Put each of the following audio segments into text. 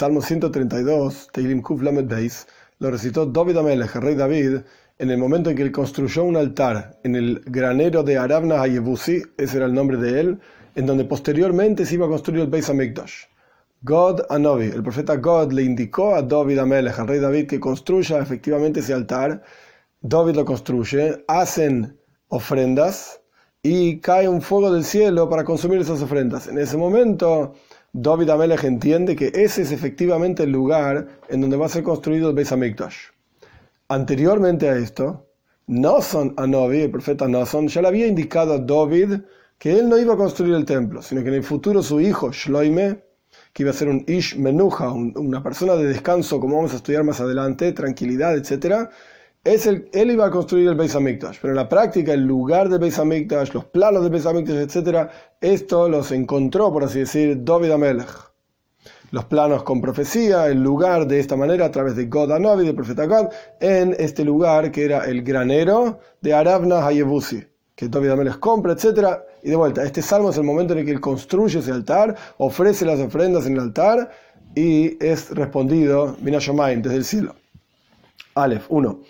Salmo 132, Teilim Kuf Lamed Beis, lo recitó David Amelech, el rey David, en el momento en que él construyó un altar en el granero de Arabna Hayebusi, ese era el nombre de él, en donde posteriormente se iba a construir el Beis Hamikdash. God Anovi, el profeta God le indicó a David Amelech, al rey David, que construya efectivamente ese altar. David lo construye, hacen ofrendas y cae un fuego del cielo para consumir esas ofrendas. En ese momento, David Amelech entiende que ese es efectivamente el lugar en donde va a ser construido el Beis Hamikdash. Anteriormente a esto, Noson Anovi, el profeta Noson, ya le había indicado a David que él no iba a construir el templo, sino que en el futuro su hijo Shloime, que iba a ser un Ish Menuja, una persona de descanso, como vamos a estudiar más adelante, tranquilidad, etc., él iba a construir el Beis Hamikdash, pero en la práctica el lugar del Beis Hamikdash, los planos del Beis Hamikdash, etc., esto los encontró, por así decir, David Amelech. Los planos con profecía, el lugar de esta manera a través de God Anovi, del profeta God, en este lugar que era el granero de Arabna Hayebusi, que David Amelech compra, etc., y de vuelta, este salmo es el momento en el que él construye ese altar, ofrece las ofrendas en el altar y es respondido, Minashomaim, desde el cielo. Aleph 1.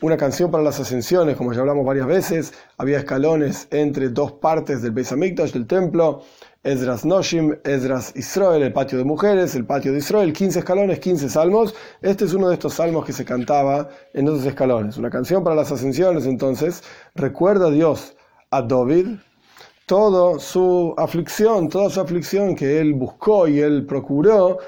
Una canción para las ascensiones, como ya hablamos varias veces, había escalones entre dos partes del Beis Hamikdash, del templo, Esdras Noshim, Esdras Israel, el patio de mujeres, el patio de Israel, 15 escalones, 15 salmos. Este es uno de estos salmos que se cantaba en esos escalones. Una canción para las ascensiones, entonces, recuerda a Dios a David toda su aflicción, toda su aflicción que él buscó y él procuró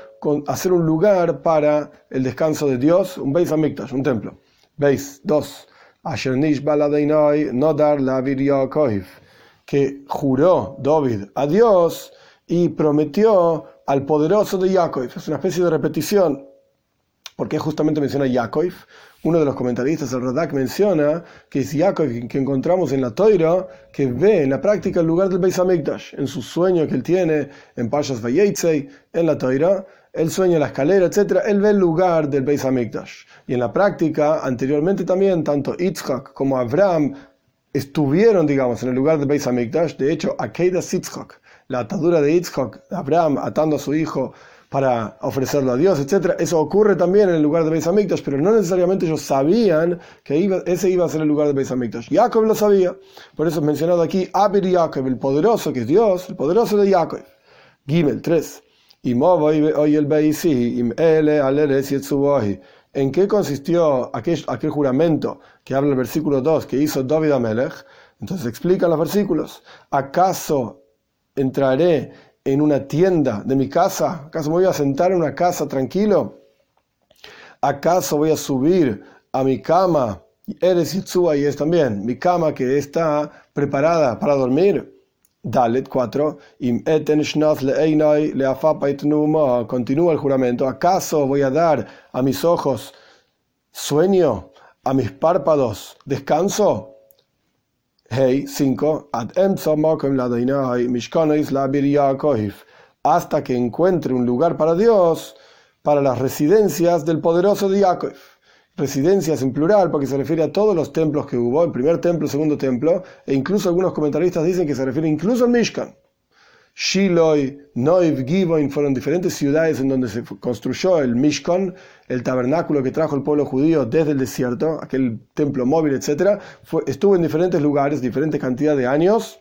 hacer un lugar para el descanso de Dios, un Beis Hamikdash, un templo. Beis 2. Asher Nodar que juró David a Dios y prometió al poderoso de Yaakov. Es una especie de repetición. porque justamente menciona Yaakov? Uno de los comentaristas, el Radak, menciona que es Yaakov que encontramos en la Toira, que ve en la práctica el lugar del Beis Hamikdash, en su sueño que él tiene en Pashas Vayetzei, en la Toira, él sueña la escalera, etc. Él ve el lugar del Beis Hamikdash. Y en la práctica, anteriormente también, tanto Yitzhak como Abraham estuvieron, digamos, en el lugar de Beis Hamikdash. De hecho, Akeida Sitzchok, la atadura de Yitzhak, Abraham atando a su hijo para ofrecerlo a Dios, etc. Eso ocurre también en el lugar de Beis Hamikdash, pero no necesariamente ellos sabían que ese iba a ser el lugar de Beis Hamikdash. Jacob lo sabía, por eso es mencionado aquí Abir Jacob, el poderoso, que es Dios, el poderoso de Jacob. Gimel 3. ¿En qué consistió aquel, juramento que habla el versículo 2 que hizo David Amelech? Entonces explican los versículos. ¿Acaso entraré en una tienda de mi casa? ¿Acaso me voy a sentar en una casa tranquilo? ¿Acaso voy a subir a mi cama? Eres Yitzua y es también mi cama que está preparada para dormir. Dalet 4. Continúa el juramento. ¿Acaso voy a dar a mis ojos sueño, a mis párpados descanso? Hey, 5. Hasta que encuentre un lugar para Dios, para las residencias del poderoso de Yaakov residencias en plural, porque se refiere a todos los templos que hubo, el primer templo, el segundo templo, e incluso algunos comentaristas dicen que se refiere incluso al Mishkan. Shiloh, Noiv, Givoin fueron diferentes ciudades en donde se construyó el Mishkan, el tabernáculo que trajo el pueblo judío desde el desierto, aquel templo móvil, etc. estuvo en diferentes lugares, diferentes cantidades de años.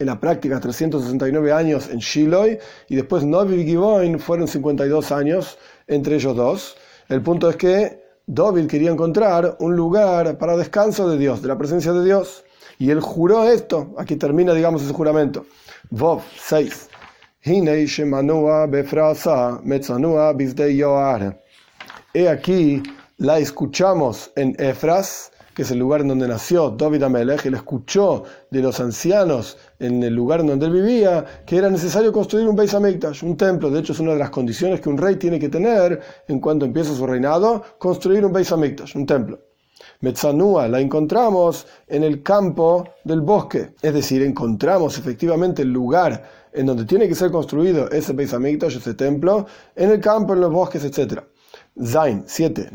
En la práctica, 369 años en Shiloh, y después Noiv y Givoin fueron 52 años entre ellos dos. El punto es que David quería encontrar un lugar para descanso de Dios, de la presencia de Dios. Y él juró esto. Aquí termina, digamos, ese juramento. Vov 6. He aquí la escuchamos en Efras, que es el lugar en donde nació David Amelech, él escuchó de los ancianos en el lugar donde él vivía que era necesario construir un Beis Hamikdash, un templo. De hecho, es una de las condiciones que un rey tiene que tener en cuanto empieza su reinado, construir un Beis Hamikdash, un templo. Metzanúa la encontramos en el campo del bosque, es decir, encontramos efectivamente el lugar en donde tiene que ser construido ese Beis Hamikdash, ese templo, en el campo, en los bosques, etc. Zain 7.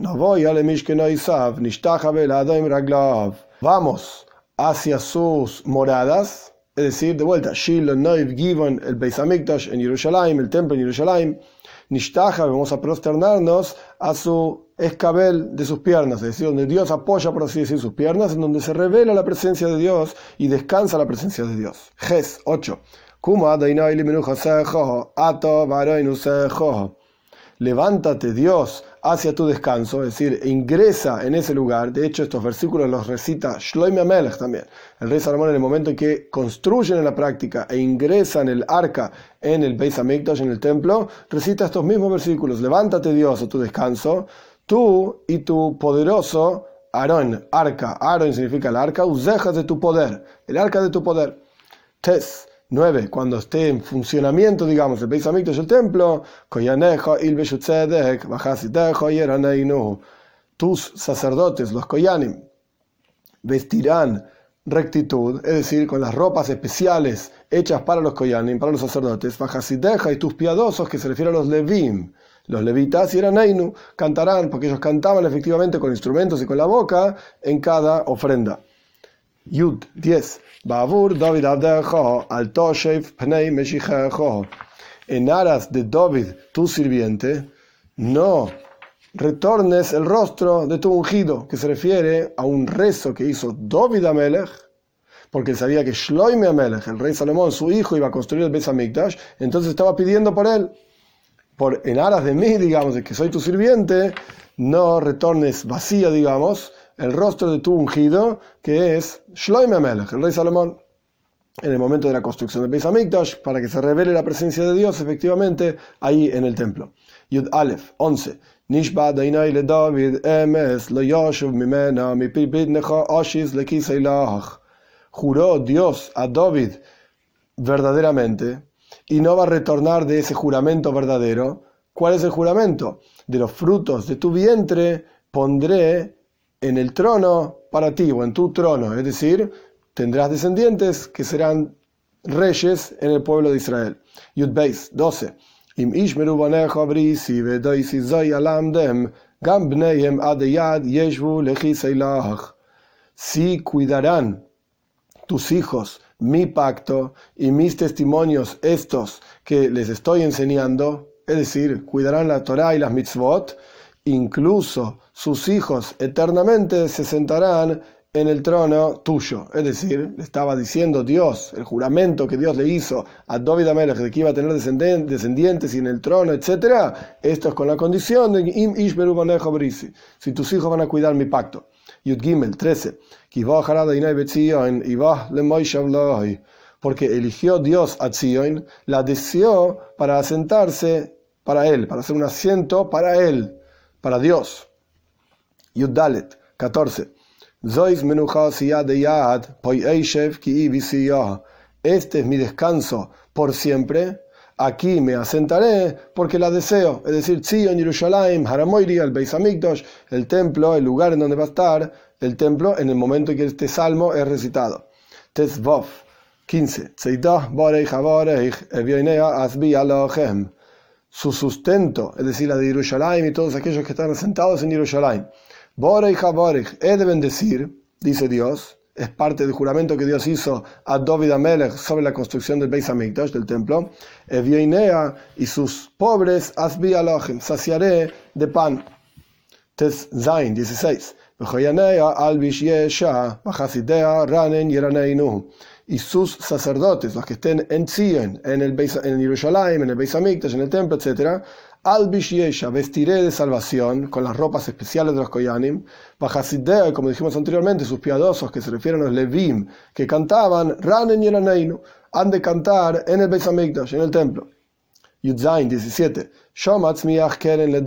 Vamos hacia sus moradas, es decir, de vuelta, Noiv, Givon, el Beis Hamikdash en Jerusalén, el templo en Jerusalén, Nishtaja, vamos a prosternarnos a su escabel de sus piernas, es decir, donde Dios apoya, por así decir, sus piernas, en donde se revela la presencia de Dios y descansa la presencia de Dios. Ges 8. Levántate Dios hacia tu descanso, es decir, ingresa en ese lugar. De hecho, estos versículos los recita Shloime Amelech también. El rey Salomón en el momento en que construyen en la práctica e ingresan el arca en el Beis Hamikdash, en el templo, recita estos mismos versículos. Levántate Dios a tu descanso, tú y tu poderoso Aarón, arca. Aarón significa el arca, usejas de tu poder, el arca de tu poder. Tes 9. Cuando esté en funcionamiento, digamos, el Beis Hamikdash, el templo, tus sacerdotes, los Koyanim, vestirán rectitud, es decir, con las ropas especiales hechas para los Koyanim, para los sacerdotes, y tus piadosos, que se refiere a los Levim. Los levitas y eran cantarán, porque ellos cantaban efectivamente con instrumentos y con la boca en cada ofrenda. Yud 10. Babur David al Toshev Pnei En aras de David, tu sirviente, no retornes el rostro de tu ungido, que se refiere a un rezo que hizo David Amelech, porque sabía que Shloime Amelech, el rey Salomón, su hijo, iba a construir el Beis Hamikdash, entonces estaba pidiendo por él, por en aras de mí, digamos, de que soy tu sirviente, no retornes vacío, digamos, el rostro de tu ungido, que es Shloime Amelech, el rey Salomón, en el momento de la construcción del Beis para que se revele la presencia de Dios efectivamente ahí en el templo. Yud Aleph, 11. Nishba Dainai le David emes lo yoshuv mimena mi necha oshis le Juró Dios a David verdaderamente y no va a retornar de ese juramento verdadero. ¿Cuál es el juramento? De los frutos de tu vientre pondré en el trono para ti o en tu trono, es decir, tendrás descendientes que serán reyes en el pueblo de Israel. Yud Beis 12. Si cuidarán tus hijos mi pacto y mis testimonios estos que les estoy enseñando, es decir, cuidarán la Torah y las mitzvot, incluso sus hijos eternamente se sentarán en el trono tuyo. Es decir, le estaba diciendo Dios, el juramento que Dios le hizo a David Amelech de que iba a tener descendientes y en el trono, etc. Esto es con la condición de si tus hijos van a cuidar mi pacto. Yud Gimel 13. Porque eligió Dios a Zion, la deseó para asentarse para él, para hacer un asiento para él para Dios. Yuddalet 14. Este es mi descanso por siempre. Aquí me asentaré porque la deseo. Es decir, Zion, Yerushalayim, Haramoiri, el Beis el templo, el lugar en donde va a estar el templo en el momento en que este salmo es recitado. Tesvov 15 su sustento, es decir, la de Jerusalén y todos aquellos que están sentados en Jerusalén. Borech Borech, he de bendecir, dice Dios, es parte del juramento que Dios hizo a David Amelech sobre la construcción del Beis Hamikdash, del templo. Evieinea y sus pobres asbi alochem, saciaré de pan. Tes Zain 16 y sus sacerdotes, los que estén en Zion, en el en Jerusalén, en el Beis Hamikdash, en el templo, etc., al Yesha, vestiré de salvación con las ropas especiales de los Koyanim, Bajasidea, como dijimos anteriormente, sus piadosos que se refieren a los Levim, que cantaban Ranen y han de cantar en el Beis Hamikdash, en el templo. Yudzain 17. keren le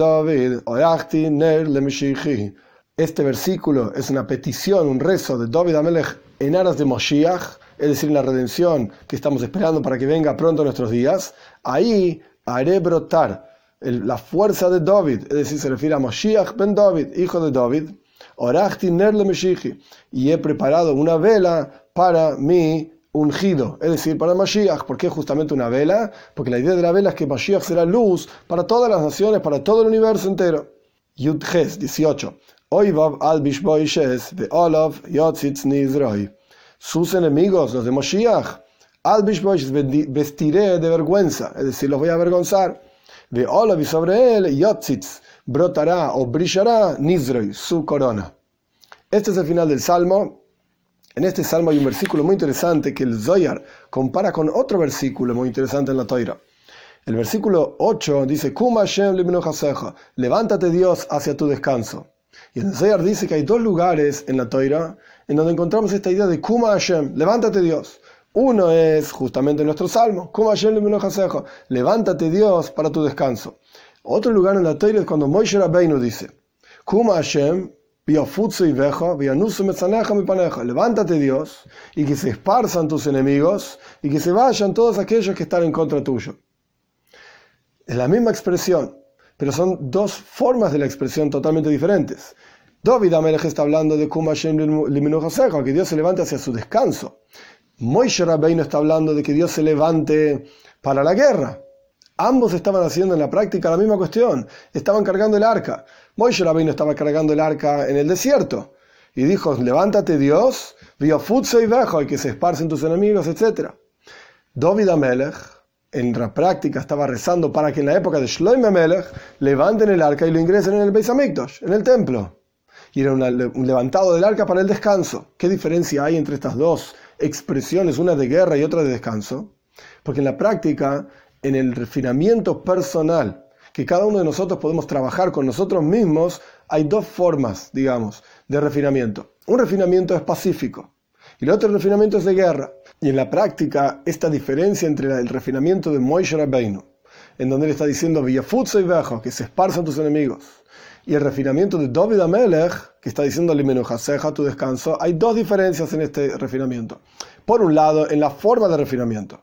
Este versículo es una petición, un rezo de David Amelech en aras de Moshiach, es decir, la redención que estamos esperando para que venga pronto nuestros días, ahí haré brotar la fuerza de David, es decir, se refiere a Moshiach ben David, hijo de David, y he preparado una vela para mi ungido, es decir, para Mashiach. ¿Por qué justamente una vela? Porque la idea de la vela es que Mashiach será luz para todas las naciones, para todo el universo entero. Yudges 18. al de Olav Yotzitz Nizroi sus enemigos, los de Moshiach, vestiré de vergüenza, es decir, los voy a avergonzar. De Olav y sobre él, Yotzitz, brotará o brillará Nizroi, su corona. Este es el final del salmo. En este salmo hay un versículo muy interesante que el Zoyar compara con otro versículo muy interesante en la Toira. El versículo 8 dice, levántate Dios hacia tu descanso. Y el Zoyar dice que hay dos lugares en la Toira en donde encontramos esta idea de Kuma Hashem, levántate Dios. Uno es justamente nuestro salmo, Kuma Hashem levántate Dios para tu descanso. Otro lugar en la Toira es cuando Moshe Rabbeinu dice, Kuma Hashem, levántate Dios y que se esparzan tus enemigos y que se vayan todos aquellos que están en contra tuyo. Es la misma expresión, pero son dos formas de la expresión totalmente diferentes. David Amelech está hablando de que Dios se levante hacia su descanso. Moishe Rabbeinu está hablando de que Dios se levante para la guerra. Ambos estaban haciendo en la práctica la misma cuestión. Estaban cargando el arca. Moisés Rabbeinu estaba cargando el arca en el desierto. Y dijo, levántate Dios, vio futso y bajo, y que se esparcen tus enemigos, etc. David Amelech, en la práctica, estaba rezando para que en la época de Shloim Amelech levanten el arca y lo ingresen en el Beis Hamikdash, en el templo. Y era un levantado del arca para el descanso. ¿Qué diferencia hay entre estas dos expresiones, una de guerra y otra de descanso? Porque en la práctica en el refinamiento personal que cada uno de nosotros podemos trabajar con nosotros mismos, hay dos formas, digamos, de refinamiento. Un refinamiento es pacífico y el otro refinamiento es de guerra. Y en la práctica, esta diferencia entre el refinamiento de Moishe Rabbeinu, en donde él está diciendo Villafutso y Bejo, que se esparzan tus enemigos, y el refinamiento de David Amelech, que está diciendo Limenujaseja, tu descanso, hay dos diferencias en este refinamiento. Por un lado, en la forma de refinamiento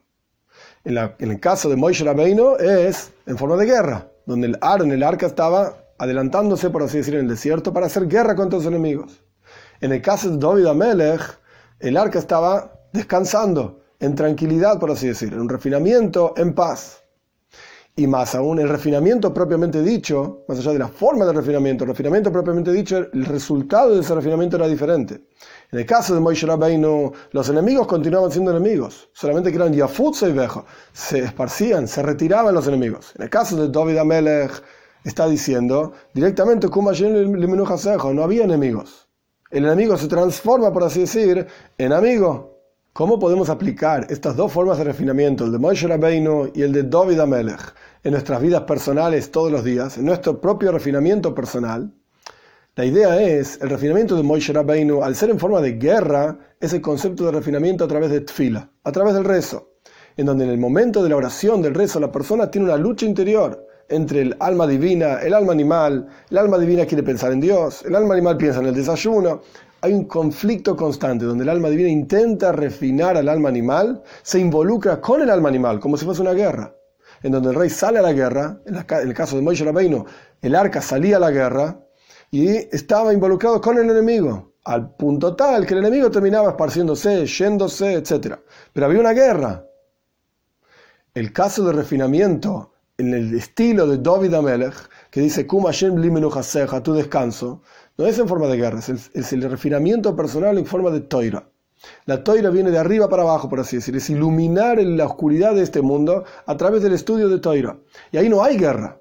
en, el caso de Moishe Rabbeinu es en forma de guerra, donde el en el arca, estaba adelantándose, por así decir, en el desierto para hacer guerra contra sus enemigos. En el caso de David Amelech, el arca estaba descansando, en tranquilidad, por así decir, en un refinamiento, en paz. Y más aún, el refinamiento propiamente dicho, más allá de la forma del refinamiento, el refinamiento propiamente dicho, el resultado de ese refinamiento era diferente. En el caso de Moishe Rabbeinu, los enemigos continuaban siendo enemigos, solamente que eran Yafutza y Bejo, se esparcían, se retiraban los enemigos. En el caso de David Amelech, está diciendo directamente, no había enemigos. El enemigo se transforma, por así decir, en amigo. ¿Cómo podemos aplicar estas dos formas de refinamiento, el de Moishe Rabbeinu y el de David Amelech, en nuestras vidas personales todos los días, en nuestro propio refinamiento personal? La idea es, el refinamiento de Moishe Rabbeinu, al ser en forma de guerra, es el concepto de refinamiento a través de tfila, a través del rezo, en donde en el momento de la oración, del rezo, la persona tiene una lucha interior entre el alma divina, el alma animal, el alma divina quiere pensar en Dios, el alma animal piensa en el desayuno, hay un conflicto constante donde el alma divina intenta refinar al alma animal, se involucra con el alma animal, como si fuese una guerra, en donde el rey sale a la guerra, en, el caso de Moishe Rabbeinu, el arca salía a la guerra, y estaba involucrado con el enemigo, al punto tal que el enemigo terminaba esparciéndose, yéndose, etc. Pero había una guerra. El caso de refinamiento en el estilo de David Amelech, que dice, Kuma tu descanso, no es en forma de guerra, es el, refinamiento personal en forma de toira. La toira viene de arriba para abajo, por así decirlo, es iluminar la oscuridad de este mundo a través del estudio de toira. Y ahí no hay guerra.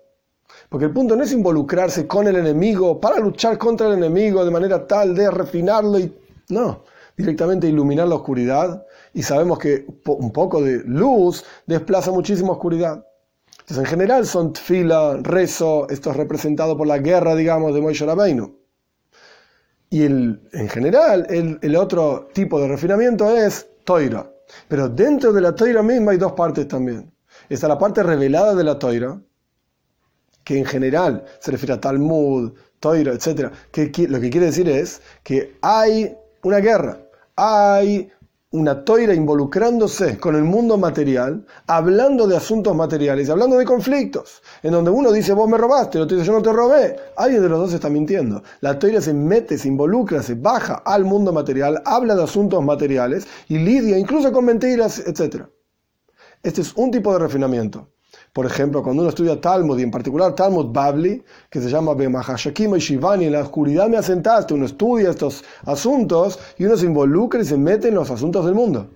Porque el punto no es involucrarse con el enemigo para luchar contra el enemigo de manera tal de refinarlo y... No, directamente iluminar la oscuridad y sabemos que un poco de luz desplaza muchísima oscuridad. Entonces en general son tfila, rezo, esto es representado por la guerra, digamos, de Moishe Rabbeinu. Y el, en general el, el, otro tipo de refinamiento es toira. Pero dentro de la toira misma hay dos partes también. Está la parte revelada de la toira, que en general se refiere a Talmud, Toiro, etc., que, lo que quiere decir es que hay una guerra, hay una toira involucrándose con el mundo material, hablando de asuntos materiales, hablando de conflictos, en donde uno dice, vos me robaste, el otro dice, yo no te robé, alguien de los dos está mintiendo. La toira se mete, se involucra, se baja al mundo material, habla de asuntos materiales y lidia incluso con mentiras, etc. Este es un tipo de refinamiento. Por ejemplo, cuando uno estudia Talmud, y en particular Talmud Babli, que se llama Bemahashakim y Shivani, en la oscuridad me asentaste, uno estudia estos asuntos y uno se involucra y se mete en los asuntos del mundo.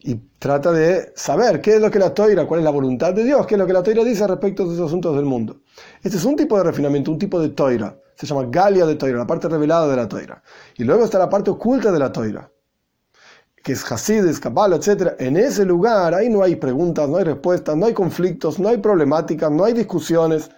y trata de saber qué es lo que la toira, cuál es la voluntad de Dios, qué es lo que la toira dice respecto a esos asuntos del mundo. Este es un tipo de refinamiento, un tipo de toira. Se llama Galia de toira, la parte revelada de la toira. Y luego está la parte oculta de la toira, que es Hasidis, Kabbalah, etc. En ese lugar ahí no hay preguntas, no hay respuestas, no hay conflictos, no hay problemáticas, no hay discusiones.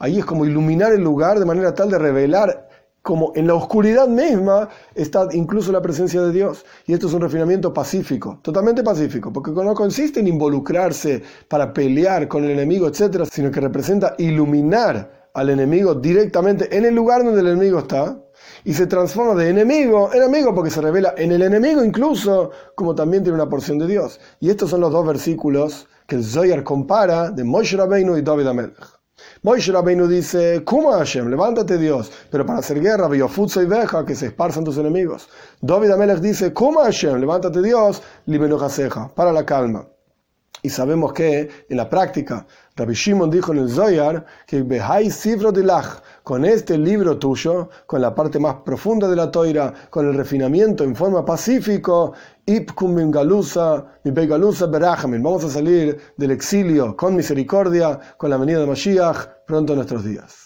Ahí es como iluminar el lugar de manera tal de revelar como en la oscuridad misma está incluso la presencia de Dios. Y esto es un refinamiento pacífico, totalmente pacífico, porque no consiste en involucrarse para pelear con el enemigo, etc., sino que representa iluminar al enemigo directamente en el lugar donde el enemigo está, y se transforma de enemigo en enemigo porque se revela en el enemigo incluso como también tiene una porción de Dios. Y estos son los dos versículos que el Zoyar compara de Moshe Rabbeinu y David Amelech. Moishe Rabbeinu dice, Kuma Hashem, levántate Dios, pero para hacer guerra, Biofutza y Veja, que se esparzan tus enemigos. David Amelech dice, Kuma Hashem, levántate Dios, Libenojaseja, para la calma. Y sabemos que en la práctica, Rabbi Shimon dijo en el Zoyar que Behai Sifro Dilach, con este libro tuyo, con la parte más profunda de la toira, con el refinamiento en forma pacífico, Vamos a salir del exilio con misericordia, con la venida de Mashiach pronto en nuestros días.